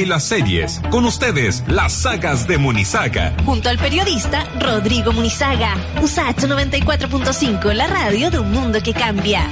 y las series. Con ustedes, las sagas de Munizaga. Junto al periodista Rodrigo Munizaga. USACH 94.5, la radio de un mundo que cambia.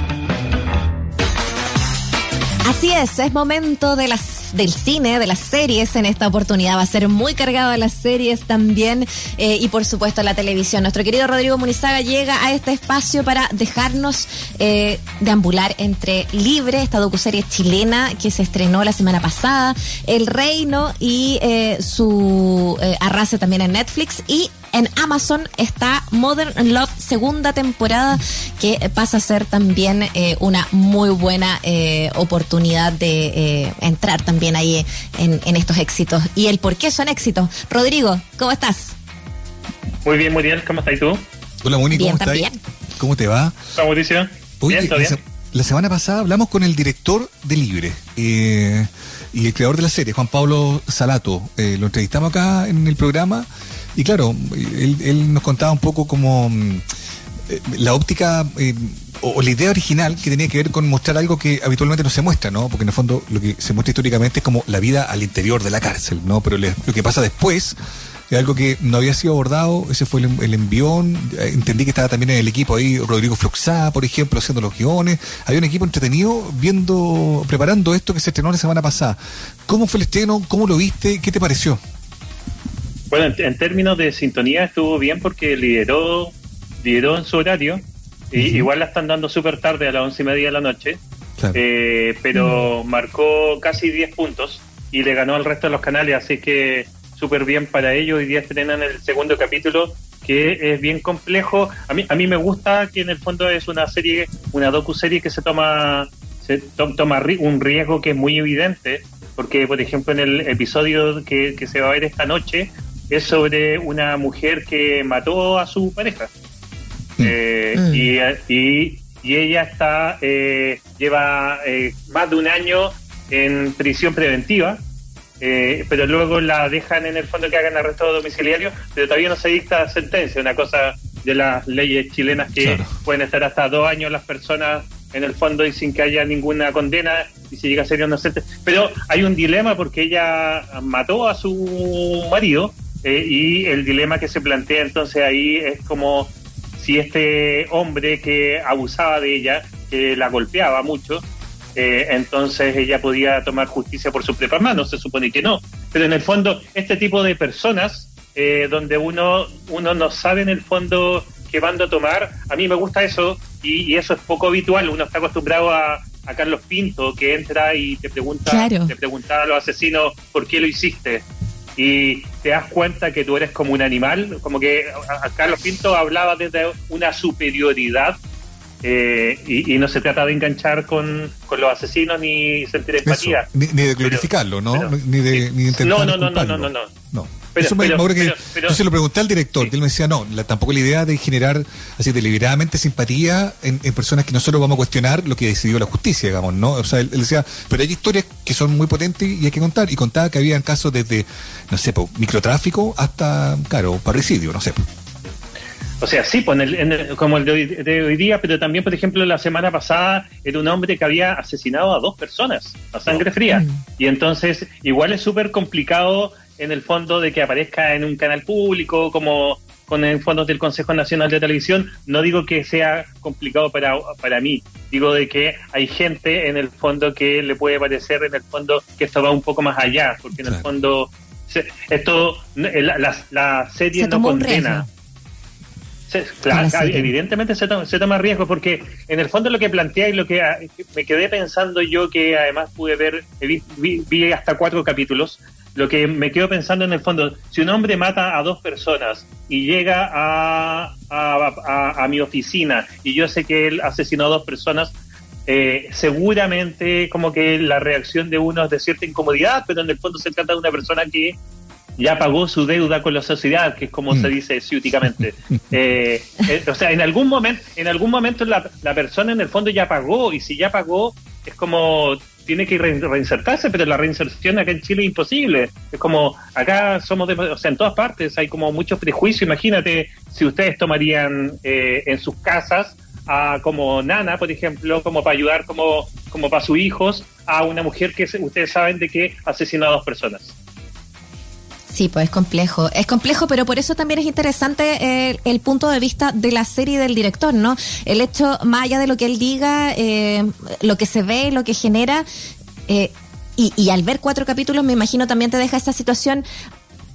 Así es, es momento de las, del cine, de las series en esta oportunidad. Va a ser muy cargado de las series también eh, y por supuesto la televisión. Nuestro querido Rodrigo Munizaga llega a este espacio para dejarnos eh, deambular entre Libre, esta docuserie chilena que se estrenó la semana pasada, El Reino y eh, su eh, arrase también en Netflix y en Amazon está Modern Love segunda temporada que pasa a ser también eh, una muy buena eh, oportunidad de eh, entrar también ahí en, en estos éxitos y el por qué son éxitos. Rodrigo, ¿cómo estás? Muy bien, muy bien. ¿Cómo estás tú? Hola, Moni, ¿cómo estás? ¿Cómo te va? Oye, bien, la semana pasada hablamos con el director de Libre eh, y el creador de la serie, Juan Pablo Salato. Eh, lo entrevistamos acá en el programa y claro, él, él nos contaba un poco como mm, eh, la óptica eh, o, la idea original que tenía que ver con mostrar algo que habitualmente no se muestra, ¿no? Porque en el fondo lo que se muestra históricamente es como la vida al interior de la cárcel, ¿no? Pero lo que pasa después es algo que no había sido abordado, ese fue el, el envión, eh, entendí que estaba también en el equipo ahí Rodrigo Fluxá, por ejemplo, haciendo los guiones, había un equipo entretenido viendo, preparando esto que se estrenó la semana pasada. ¿Cómo fue el estreno? ¿Cómo lo viste? ¿Qué te pareció? Bueno, en, en términos de sintonía estuvo bien porque lideró, lideró en su horario. Y. Igual la están dando súper tarde, a las once y media de la noche. Claro. Eh, pero marcó casi 10 puntos y le ganó al resto de los canales, así que súper bien para ellos. Hoy día estrenan el segundo capítulo, que es bien complejo. A mí, a mí me gusta que en el fondo es una serie, una docu-serie que se toma, se to- toma ri- un riesgo que es muy evidente, porque por ejemplo en el episodio que, que se va a ver esta noche es sobre una mujer que mató a su pareja. Mm. Eh, Mm. y, y, y ella está eh, lleva eh, más de un año en prisión preventiva, eh, pero luego la dejan en el fondo que hagan arresto domiciliario, pero todavía no se dicta sentencia, una cosa de las leyes chilenas que Claro. pueden estar hasta dos años las personas en el fondo y sin que haya ninguna condena y si llega a ser inocente. Pero hay un dilema porque ella mató a su marido eh, y el dilema que se plantea entonces ahí es como si este hombre que abusaba de ella, que la golpeaba mucho, eh, entonces ella podía tomar justicia por sus propias manos, se supone que no. Pero en el fondo, este tipo de personas, eh, donde uno, uno no sabe en el fondo qué bando tomar, a mí me gusta eso y, y eso es poco habitual. Uno está acostumbrado a, a Carlos Pinto, que entra y te pregunta, Claro. te pregunta a los asesinos por qué lo hiciste. Y te das cuenta que tú eres como un animal, como que a- a Carlos Pinto hablaba desde una superioridad eh, y, y no se trata de enganchar con, con los asesinos ni sentir Eso, empatía. ni, ni de glorificarlo, ¿no? pero- ni, de, ni de intentar No, no, no, no, no, no, no. Pero- Eso me, pero- me que pero- pero- yo se lo pregunté al director, que él me decía, no, la- tampoco la idea de generar así deliberadamente simpatía en, en personas que nosotros vamos a cuestionar lo que decidió la justicia, digamos, ¿no? O sea, él, él decía, pero hay historias que son muy potentes y hay que contar. Y contaba que habían casos desde, no sé, po, microtráfico hasta, claro, parricidio, no sé. po. O sea, sí, pues en el- en el- como el de hoy, de hoy día, pero también, por ejemplo, la semana pasada era un hombre que había asesinado a dos personas a sangre fría. Mm. Y entonces, igual es súper complicado en el fondo de que aparezca en un canal público, como con el fondos del Consejo Nacional de Televisión. No digo que sea complicado para, para mí, digo de que hay gente en el fondo que le puede parecer en el fondo que esto va un poco más allá, porque en el fondo se- esto, la, la, la serie Se no condena. riesgo. Se- claro, evidentemente se toma, se toma riesgo porque en el fondo lo que plantea y lo que ah, me quedé pensando yo que además pude ver, eh, vi, vi- vi hasta cuatro capítulos, lo que me quedo pensando en el fondo, si un hombre mata a dos personas y llega a, a, a- a mi oficina y yo sé que él asesinó a dos personas, eh, seguramente como que la reacción de uno es de cierta incomodidad, pero en el fondo se trata de una persona que ya pagó su deuda con la sociedad, que es como Mm. se dice ciúticamente. Eh, eh, o sea, en algún momento, en algún momento la, la persona en el fondo ya pagó, y si ya pagó, es como tiene que re- reinsertarse, pero la reinserción acá en Chile es imposible. Es como, acá somos, de, o sea, en todas partes hay como muchos prejuicios. Imagínate si ustedes tomarían eh, en sus casas a como nana, por ejemplo, como para ayudar como como para sus hijos a una mujer que ustedes saben de que asesinó a dos personas. Sí, pues es complejo. Es complejo, pero por eso también es interesante eh, el punto de vista de la serie del director, ¿no? El hecho, más allá de lo que él diga, eh, lo que se ve, lo que genera, eh, y, al ver cuatro capítulos, me imagino también te deja esa situación.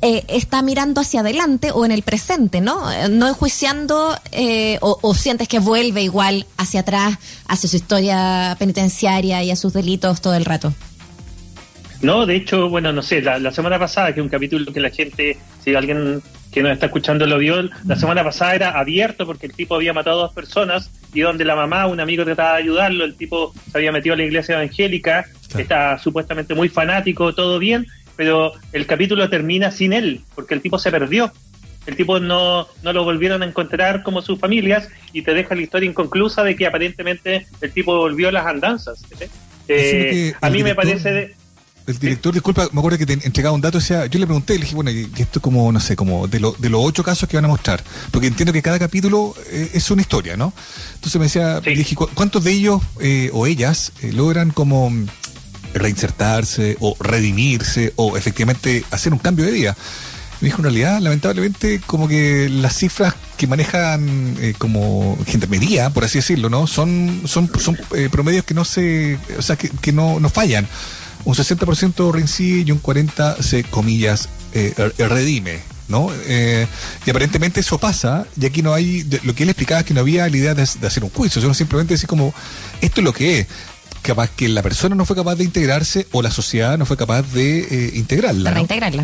está mirando hacia adelante o en el presente, ¿no? No enjuiciando o, o sientes que vuelve igual hacia atrás, hacia su historia penitenciaria y a sus delitos todo el rato. No, de hecho, bueno, no sé, la, semana pasada, que un capítulo que la gente, si alguien que nos está escuchando lo vio, la semana pasada era abierto porque el tipo había matado a dos personas y donde la mamá, un amigo trataba de ayudarlo, el tipo se había metido a la iglesia evangélica, está supuestamente muy fanático, todo bien, pero el capítulo termina sin él, porque el tipo se perdió. El tipo no, no lo volvieron a encontrar como sus familias y te deja la historia inconclusa de que aparentemente el tipo volvió a las andanzas. Eh, a mí me parece... De, el director, disculpa, me acuerdo que te entregaba un dato, decía, yo le pregunté, le dije, bueno, y esto como, no sé, como de, lo, de los ocho casos que van a mostrar, porque entiendo que cada capítulo eh, es una historia, ¿no? Entonces me decía, dije, ¿cuántos de ellos eh, o ellas eh, logran como reinsertarse o redimirse o efectivamente hacer un cambio de vida? Me dijo, en realidad, lamentablemente, como que las cifras que manejan como gendarmería, por así decirlo, ¿no? Son, son, son promedios que no se, o sea, que, que no, no fallan un 60% reincide y un 40% se, comillas, eh, redime. ¿no? Eh, y aparentemente eso pasa, y aquí no hay, lo que él explicaba es que no había la idea de, hacer un juicio, sino simplemente decir como, esto es lo que es, capaz que la persona no fue capaz de integrarse o la sociedad no fue capaz de eh, integrarla. Para integrarla.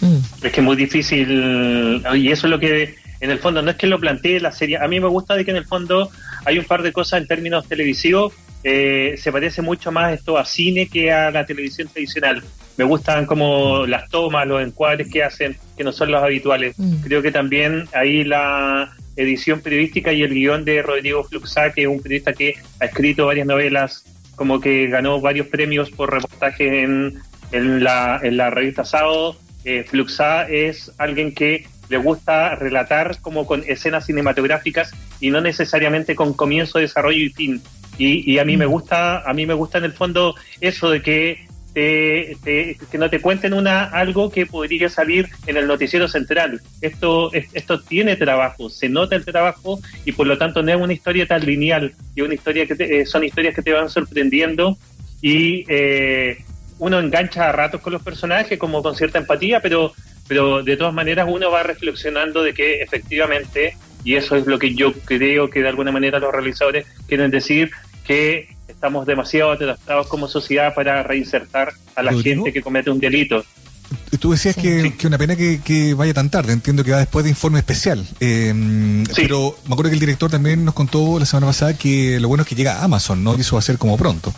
Mm. Es que es muy difícil, y eso es lo que, en el fondo, no es que lo plantee la serie, a mí me gusta de que en el fondo hay un par de cosas en términos televisivos eh, se parece mucho más esto a cine que a la televisión tradicional. Me gustan como las tomas, los encuadres que hacen, que no son los habituales. Mm. Creo que también ahí la edición periodística y el guion de Rodrigo Fluxá, que es un periodista que ha escrito varias novelas, como que ganó varios premios por reportaje en, en, la, en la revista Sábado. Eh, Fluxá es alguien que le gusta relatar como con escenas cinematográficas y no necesariamente con comienzo, desarrollo y fin. Y, a mí me mm. gusta, a mí me gusta en el fondo eso de que te, que no te cuenten una algo que podría salir en el noticiero central. Esto esto tiene trabajo, se nota el trabajo y por lo tanto no es una historia tan lineal. Y una historia que eh, son historias que te van sorprendiendo y eh, uno engancha a ratos con los personajes como con cierta empatía, pero pero de todas maneras uno va reflexionando de que efectivamente y eso es lo que yo creo que de alguna manera los realizadores quieren decir que estamos demasiado adaptados como sociedad para reinsertar a la gente que comete un delito. Tú decías que, que, una pena que, vaya tan tarde, entiendo que va después de informe especial. Em, pero me acuerdo que el director también nos contó la semana pasada que lo bueno es que llega a Amazon, ¿no? Que eso va a ser como pronto.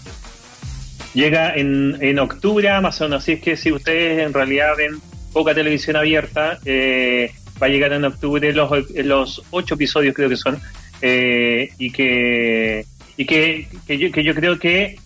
Llega en, en octubre a Amazon, así es que si ustedes en realidad ven poca televisión abierta, eh, va a llegar en octubre los, los ocho episodios creo que son, eh, y que y que, que, yo, que yo creo que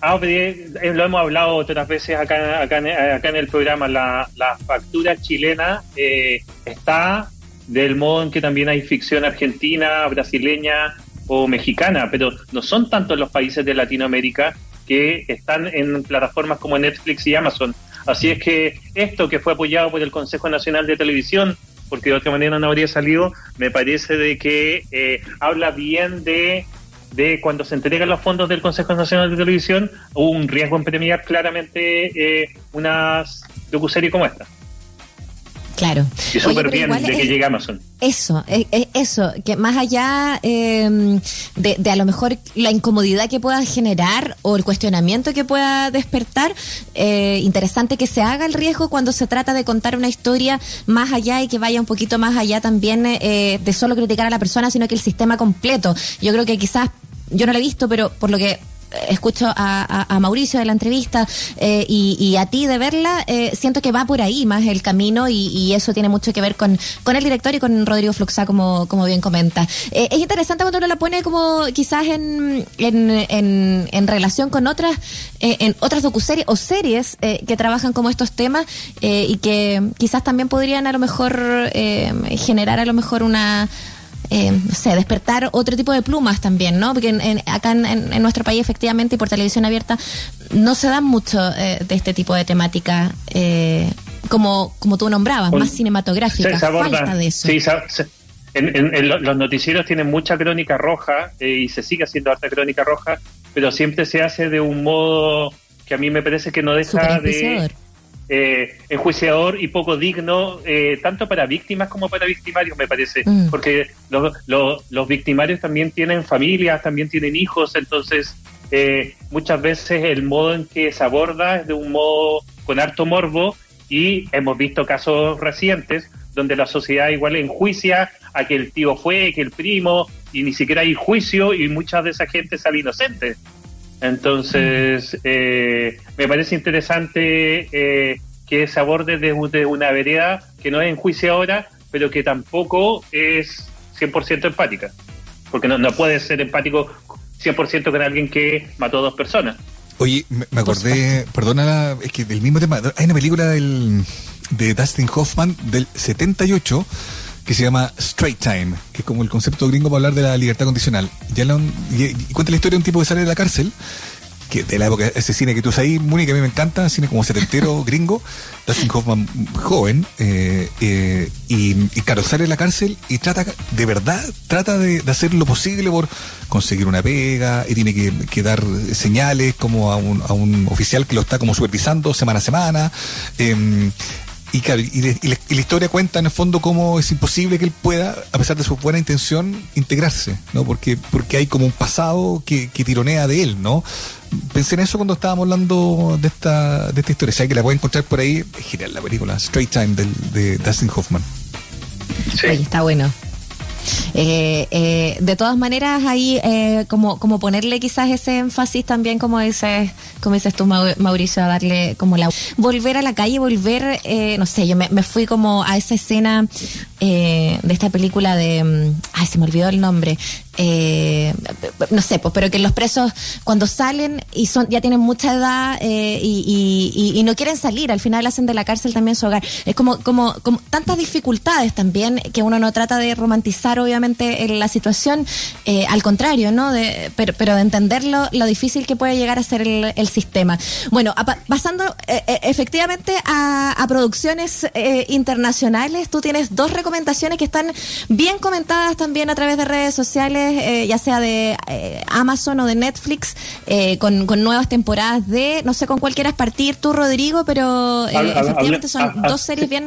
abre, eh, lo hemos hablado otras veces acá, acá, acá en el programa, la, la factura chilena eh, está del modo en que también hay ficción argentina, brasileña o mexicana, pero no son tantos los países de Latinoamérica que están en plataformas como Netflix y Amazon. Así es que esto que fue apoyado por el Consejo Nacional de Televisión, porque de otra manera no habría salido, me parece de que eh, habla bien de de cuando se entregan los fondos del Consejo Nacional de Televisión, un riesgo en premiar claramente eh, una docuserie como esta. Claro. Y súper bien de que llegue Amazon. Eso, es, eso, que más allá em, de, a lo mejor la incomodidad que pueda generar o el cuestionamiento que pueda despertar, eh, interesante que se haga el riesgo cuando se trata de contar una historia más allá y que vaya un poquito más allá también eh, de solo criticar a la persona, sino que el sistema completo. Yo creo que quizás yo no lo he visto, pero por lo que escucho a, Mauricio de la entrevista eh, y, a ti de verla, eh, siento que va por ahí más el camino y, eso tiene mucho que ver con, con el director y con Rodrigo Fluxa, como, como bien comenta. Eh, es interesante cuando uno la pone como quizás en, en, en, relación con otras, en otras docuseries o series que trabajan como estos temas y que quizás también podrían a lo mejor generar a lo mejor una eh, no sé, despertar otro tipo de plumas también, ¿no? Porque acá en, nuestro país, efectivamente, y por televisión abierta, no se dan mucho eh, de este tipo de temática, eh, como, como tú nombrabas, más cinematográfica. falta de eso. Sí, en, los noticieros tienen mucha crónica roja y se sigue haciendo harta crónica roja, pero siempre se hace de un modo que a mí me parece que no deja de eh, enjuiciador y poco digno, eh, tanto para víctimas como para victimarios, me parece, mm. porque los, los, victimarios también tienen familias, también tienen hijos, entonces eh, muchas veces el modo en que se aborda es de un modo con harto morbo y hemos visto casos recientes donde la sociedad igual enjuicia a que el tío fue, que el primo, y ni siquiera hay juicio y muchas de esa gente sale inocente. Entonces, eh, me parece interesante eh, que se aborde desde una vereda que no es en juicio ahora, pero que tampoco es 100% empática. Porque no, no puede ser empático 100% con alguien que mató a dos personas. Oye, me, acordé, perdona, es que del mismo tema, hay una película del, de Dustin Hoffman del 78 que se llama Straight Time, que es como el concepto gringo para hablar de la libertad condicional. Ya y, cuenta la historia de un tipo que sale de la cárcel, que de la época, ese cine que tú sabes, Muni, que a mí me encanta, cine como setentero gringo, Dustin Hoffman joven, eh, eh, y, claro, sale de la cárcel y trata, de verdad, trata de, hacer lo posible por conseguir una pega, y tiene que, dar señales como a un, a un, oficial que lo está como supervisando semana a semana. Eh, y claro, y, la historia cuenta en el fondo cómo es imposible que él pueda, a pesar de su buena intención, integrarse, ¿no? Porque, porque hay como un pasado que, tironea de él, ¿no? Pensé en eso cuando estábamos hablando de esta, de esta historia. O sea, que la pueden encontrar por ahí. Es genial la película, Straight Time de Dustin Hoffman. Sí. está bueno. Eh, eh, de todas maneras, ahí eh, como, como ponerle quizás ese énfasis también, como dices, como dices tú, Mauricio, a darle como la... Volver a la calle, volver, eh, no sé, yo me, me, fui como a esa escena de esta película de... Mm, ay, se me olvidó el nombre. Eh, no sé, pues, pero que los presos cuando salen y son ya tienen mucha edad eh, y, no quieren salir, al final hacen de la cárcel también su hogar. Es como, como, como tantas dificultades también que uno no trata de romantizar obviamente la situación, eh, al contrario, ¿no? De, pero, pero de entenderlo, lo difícil que puede llegar a ser el, sistema. Bueno, pasando efectivamente a, a producciones internacionales, tú tienes dos recomendaciones que están bien comentadas también a través de redes sociales eh, ya sea de eh, Amazon o de Netflix, eh, con, nuevas temporadas de, no sé con cuál quieras partir tú, Rodrigo, pero efectivamente son dos series bien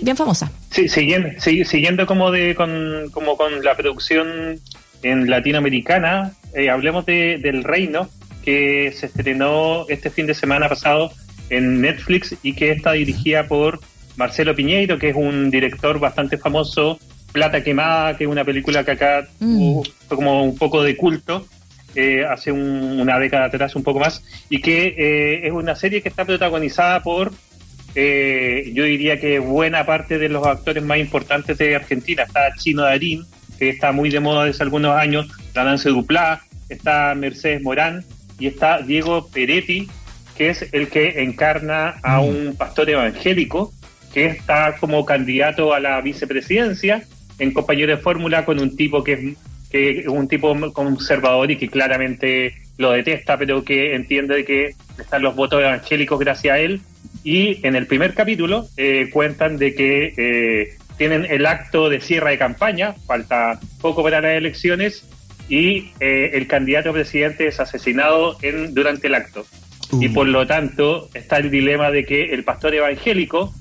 bien famosas. Sí, siguiendo, siguiendo como de con, como con la producción en latinoamericana, hablemos de, del Reino, que se estrenó este fin de semana pasado en Netflix y que está dirigida por Marcelo Piñeiro, que es un director bastante famoso Plata Quemada, que es una película que acá mm. fue como un poco de culto, eh, hace una década atrás, un poco más, y que eh, es una serie que está protagonizada por, eh, yo diría que buena parte de los actores más importantes de Argentina. Está Chino Darín, que está muy de moda desde algunos años, la Nance Duplá, está Mercedes Morán y está Diego Peretti, que es el que encarna a mm. un pastor evangélico que está como candidato a la vicepresidencia en compañero de fórmula con un tipo que es, que un tipo conservador y que claramente lo detesta, pero que entiende que están los votos evangélicos gracias a él. Y en el primer capítulo eh, cuentan de que eh, tienen el acto de cierre de campaña, falta poco para las elecciones, y eh, el candidato presidente es asesinado en, durante el acto. Y uh. por lo tanto está el dilema de que el pastor evangélico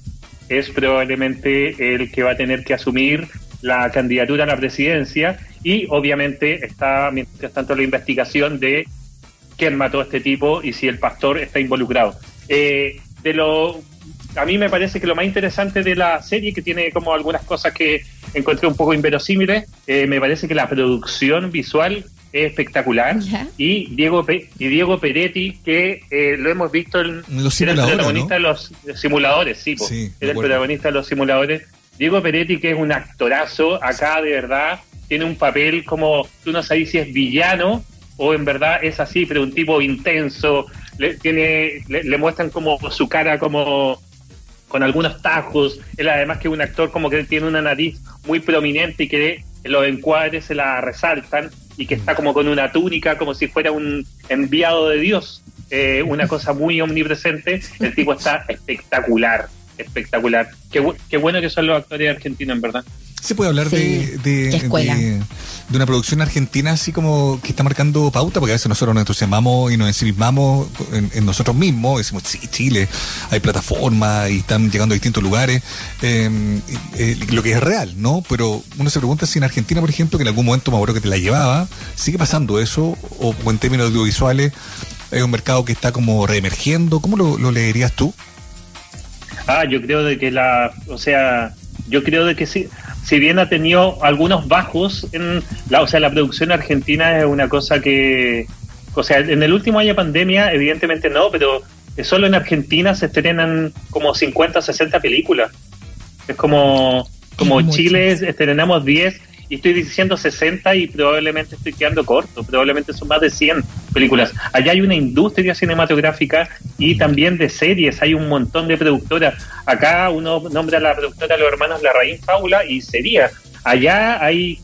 es probablemente el que va a tener que asumir la candidatura a la presidencia y obviamente está, mientras tanto, la investigación de quién mató a este tipo y si el pastor está involucrado. Eh, de lo, a mí me parece que lo más interesante de la serie, que tiene como algunas cosas que encontré un poco inverosímiles, eh, me parece que la producción visual es espectacular y Diego y Diego Peretti que eh, lo hemos visto en los el protagonista de los simuladores sí, era el protagonista de los simuladores. Diego Peretti, que es un actorazo, acá de verdad tiene un papel como, tú no sabes si es villano o en verdad es así, pero un tipo intenso, le, tiene, le, muestran como su cara como con algunos tajos, él además que es un actor como que tiene una nariz muy prominente y que los encuadres se la resaltan y que está como con una túnica, como si fuera un enviado de Dios. Eh, una cosa muy omnipresente. El tipo está espectacular, espectacular. Qué, qué bueno que son los actores argentinos, en verdad. ¿Se puede hablar de, de, una producción argentina así como que está marcando pauta? Porque a veces nosotros nos entusiasmamos y nos ensimismamos en, nosotros mismos. Decimos, sí, Chile, hay plataformas y están llegando a distintos lugares. Em, eh, lo que es real, ¿no? Pero uno se pregunta si en Argentina, por ejemplo, que en algún momento me acuerdo que te la llevaba, ¿sigue pasando eso? ¿O, en términos audiovisuales hay un mercado que está como reemergiendo? ¿Cómo lo, lo leerías tú? Ah, yo creo de que la, o sea, yo creo de que sí si bien ha tenido algunos bajos en la, o sea, la producción argentina es una cosa que, o sea, en el último año de pandemia, evidentemente no, pero solo en Argentina se estrenan como 50, 60 películas. Es como, como Chile estrenamos 10 y estoy diciendo 60 y probablemente estoy quedando corto, probablemente son más de 100 películas. Allá hay una industria cinematográfica y también de series, hay un montón de productoras. Acá uno nombra a la productora los hermanos Larraín Paula y sería. Allá hay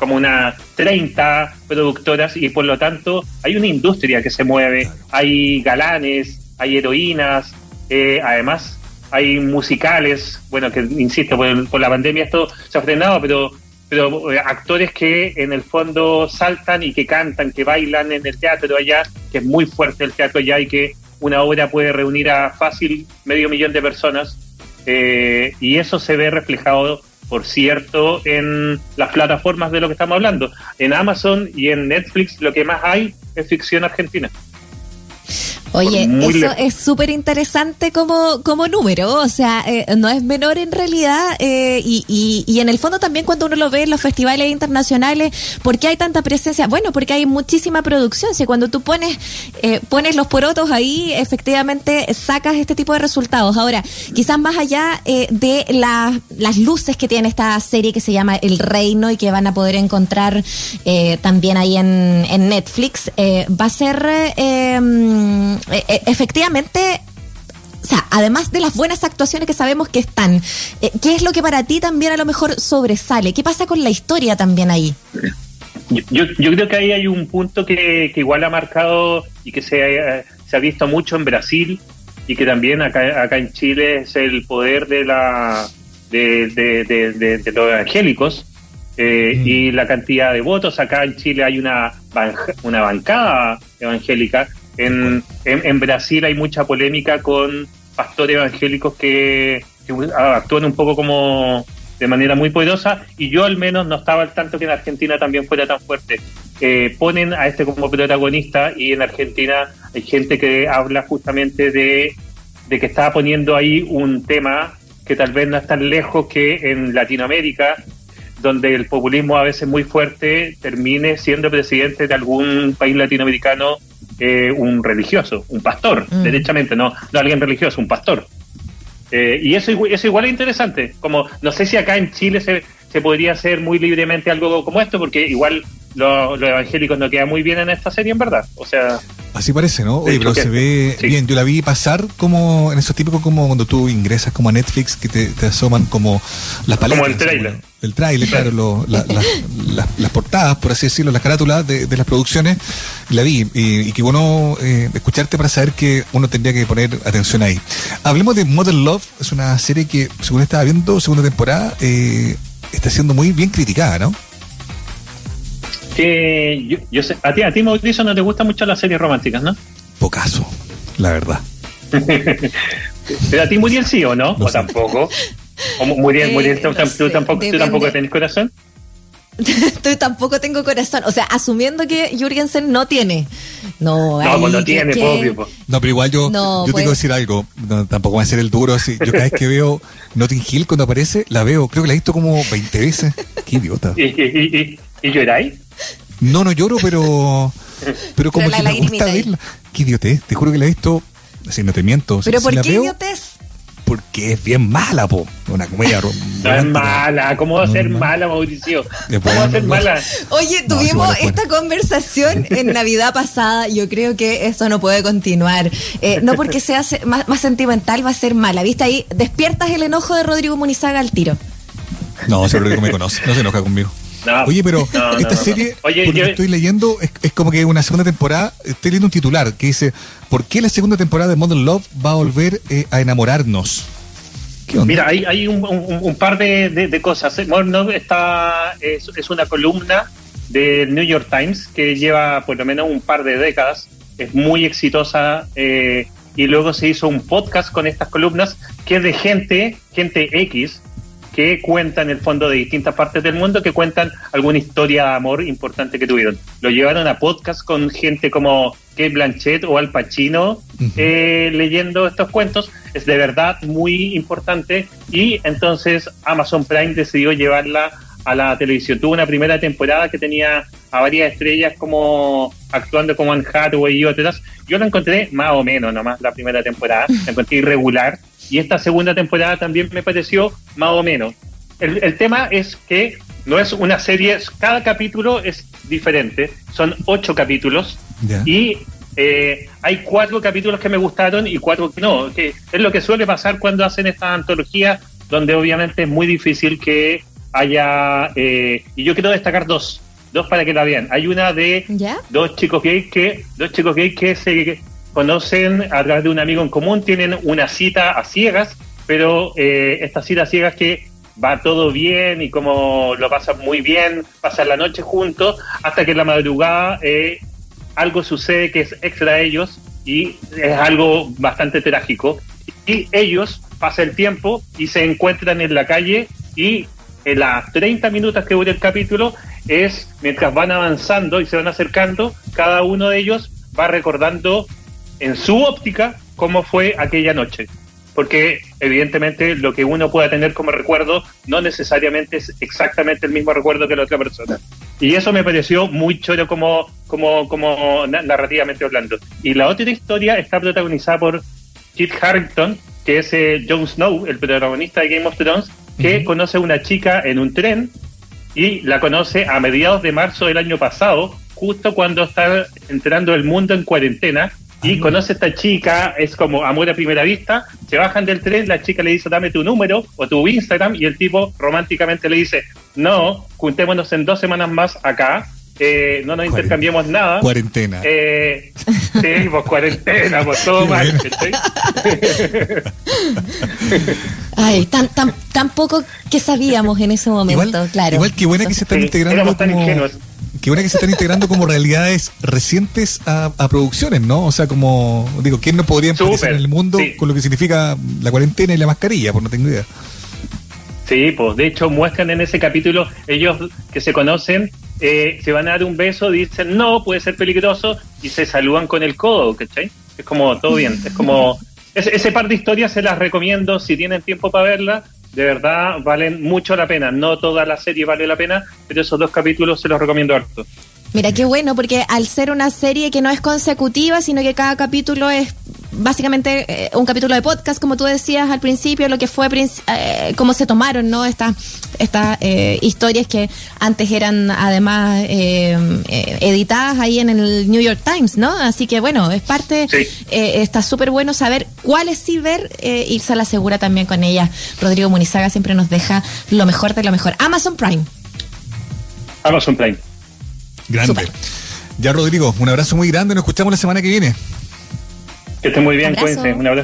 como unas 30 productoras y por lo tanto hay una industria que se mueve, hay galanes, hay heroínas, eh, además hay musicales, bueno, que insisto, por, por, la pandemia esto se ha frenado, pero pero eh, actores que en el fondo saltan y que cantan, que bailan en el teatro allá, que es muy fuerte el teatro allá y que una obra puede reunir a fácil medio millón de personas. Eh, y eso se ve reflejado, por cierto, en las plataformas de lo que estamos hablando. En Amazon y en Netflix lo que más hay es ficción argentina. Oye, eso es súper interesante como, como número, o sea, eh, no es menor en realidad eh, y, y, y, en el fondo también cuando uno lo ve en los festivales internacionales, ¿por qué hay tanta presencia? Bueno, porque hay muchísima producción, si cuando tú pones, eh, pones los porotos ahí, efectivamente sacas este tipo de resultados. Ahora, quizás más allá de las luces que tiene esta serie que se llama El Reino y que van a poder encontrar también ahí en, en Netflix, va a ser eh, eh, efectivamente o sea, además de las buenas actuaciones que sabemos que están, eh, ¿qué es lo que para ti también a lo mejor sobresale? ¿Qué pasa con la historia también ahí? Yo, yo creo que ahí hay un punto que, igual ha marcado y que se, se, ha visto mucho en Brasil y que también acá, acá en Chile es el poder de la de, de, los evangélicos mm. y la cantidad de votos. Acá en Chile hay una, una bancada evangélica en, en, Brasil hay mucha polémica con pastores evangélicos que, actúan un poco como de manera muy poderosa y yo al menos no estaba al tanto que en Argentina también fuera tan fuerte. Eh, ponen a este como protagonista y en Argentina hay gente que habla justamente de, de que estaba poniendo ahí un tema que tal vez no es tan lejos que en Latinoamérica, donde el populismo a veces muy fuerte termine siendo presidente de algún país latinoamericano eh, un religioso, un pastor, mm. derechamente, no, no alguien religioso, un pastor. Eh, y eso, eso igual es interesante. Como no sé si acá en Chile se, se podría hacer muy libremente algo como esto, porque igual los, evangélicos no quedan muy bien en esta serie, en verdad. O sea. Así parece, ¿no? Oye, pero se ve bien. Yo la vi pasar como en esos típicos como cuando tú ingresas como a Netflix que te, asoman como las paletas. Como el trailer. el trailer, claro, las portadas, por así decirlo, las carátulas de, las producciones. La vi y, qué bueno eh, escucharte para saber que uno tendría que poner atención ahí. Hablemos de Modern Love, es una serie que, según estaba viendo, segunda temporada, eh, está siendo muy bien criticada, ¿no? Que yo, sé, a ti, a ti Mauricio no te gustan mucho las series románticas, ¿no? Pocaso, la verdad. Pero a ti Muriel sí o no, o tampoco. O Muriel, Muriel, ¿tú, tampoco, ¿tú tampoco tenés corazón? tú tampoco tengo corazón. O sea, asumiendo que Jürgensen no tiene. No, no, pues no tiene, obvio. No, pero igual yo, yo tengo que pues. decir algo. tampoco va a ser el duro. Así. Yo cada vez que veo Notting Hill cuando aparece, la veo. Creo que la he visto como 20 veces. Qué idiota. ¿Y, y, y, y lloráis? No, no lloro, pero. Pero como que me gusta verla. Qué idiotez, te juro que la he visto. Así no te miento. ¿Pero por qué idiotez? Porque es bien mala, po. Una comedia No es mala. ¿Cómo va a ser mala, Mauricio? ¿Cómo va a ser mala? Oye, tuvimos esta conversación en Navidad pasada. Yo creo que eso no puede continuar. Eh, no porque sea más, más sentimental, va a ser mala. ¿Viste ahí? Despiertas el enojo de Rodrigo Munizaga al tiro. No, seguro que me conoce, no se enoja conmigo. No, Oye, pero no, esta no, serie, Oye, por lo yo- que estoy leyendo, es, es como que una segunda temporada, estoy leyendo un titular que dice, ¿por qué la segunda temporada de Modern Love va a volver eh, a enamorarnos? ¿Qué onda? Mira, hay, hay un, un- un par de, de- de cosas. Modern Love está, es, es una columna del New York Times que lleva por lo menos un par de décadas. Es muy exitosa eh, y luego se hizo un podcast con estas columnas que es de gente, gente X, que cuentan en el fondo de distintas partes del mundo, que cuentan alguna historia de amor importante que tuvieron. Lo llevaron a podcast con gente como Kate Blanchett o Al Pacino eh, leyendo estos cuentos. Es de verdad muy importante y entonces Amazon Prime decidió llevarla a la televisión. Tuvo una primera temporada que tenía a varias estrellas como actuando como Anne Hathaway y otras. Yo la encontré más o menos nomás la primera temporada, la encontré irregular y esta segunda temporada también me pareció más o menos. El, el tema es que no es una serie, cada capítulo es diferente, son ocho capítulos y eh, hay cuatro capítulos que me gustaron y cuatro que no, que es lo que suele pasar cuando hacen esta antología, donde obviamente es muy difícil que haya, eh, y yo quiero destacar dos, dos para que la vean. Hay una de ¿Ya? dos chicos gays que, dos chicos gays que se conocen a través de un amigo en común, tienen una cita a ciegas, pero eh, esta cita a ciegas que va todo bien y como lo pasan muy bien, pasan la noche juntos, hasta que en la madrugada eh, algo sucede que es extra a ellos y es algo bastante trágico. Y ellos pasa el tiempo y se encuentran en la calle y en las 30 minutos que dura el capítulo es mientras van avanzando y se van acercando, cada uno de ellos va recordando en su óptica cómo fue aquella noche. Porque evidentemente lo que uno pueda tener como recuerdo no necesariamente es exactamente el mismo recuerdo que la otra persona. Y eso me pareció muy choro como, como, como na- narrativamente hablando. Y la otra historia está protagonizada por Kit Harington, que es eh, Jon Snow, el protagonista de Game of Thrones, que Ujú. conoce a una chica en un tren y la conoce a mediados de marzo del año pasado, justo cuando está entrando el mundo en cuarentena. Y conoce a esta chica, es como amor a primera vista. Se bajan del tren, la chica le dice, dame tu número o tu Instagram, y el tipo románticamente le dice, no, juntémonos en dos semanas más acá, eh, no nos intercambiemos nada. Cuarentena. Eh, sí, pues cuarentena, pues todo mal. Ay, tan, tan, tan poco que sabíamos en ese momento, igual, claro. igual que buena que se están Sí, integrando éramos tan qué buena que se están integrando como realidades recientes a, a producciones, ¿no? O sea, como digo, ¿quién no podría Súper, en el mundo sí. con lo que significa la cuarentena y la mascarilla? Pues no tengo idea. Sí, pues de hecho muestran en ese capítulo ellos que se conocen, eh, se van a dar un beso, dicen no, puede ser peligroso y se saludan con el codo, ¿cachai? Es como todo bien, es como ese, ese par de historias se las recomiendo si tienen tiempo para verla, de verdad valen mucho la pena, no toda la serie vale la pena, pero esos dos capítulos se los recomiendo harto. Mira, qué bueno, porque al ser una serie que no es consecutiva, sino que cada capítulo es básicamente eh, un capítulo de podcast, como tú decías al principio, lo que fue, eh, cómo se tomaron, ¿no? Estas estas eh, historias que antes eran además eh, eh, editadas ahí en el New York Times, ¿no? Así que bueno, es parte, Sí. eh, está súper bueno saber cuáles sí ver, eh, irse a la segura también con ella. Rodrigo Munizaga siempre nos deja lo mejor de lo mejor. Amazon Prime. Amazon Prime. Grande. Ya, Rodrigo, un abrazo muy grande. Nos escuchamos la semana que viene. Que estén muy bien, cuídense, un abrazo.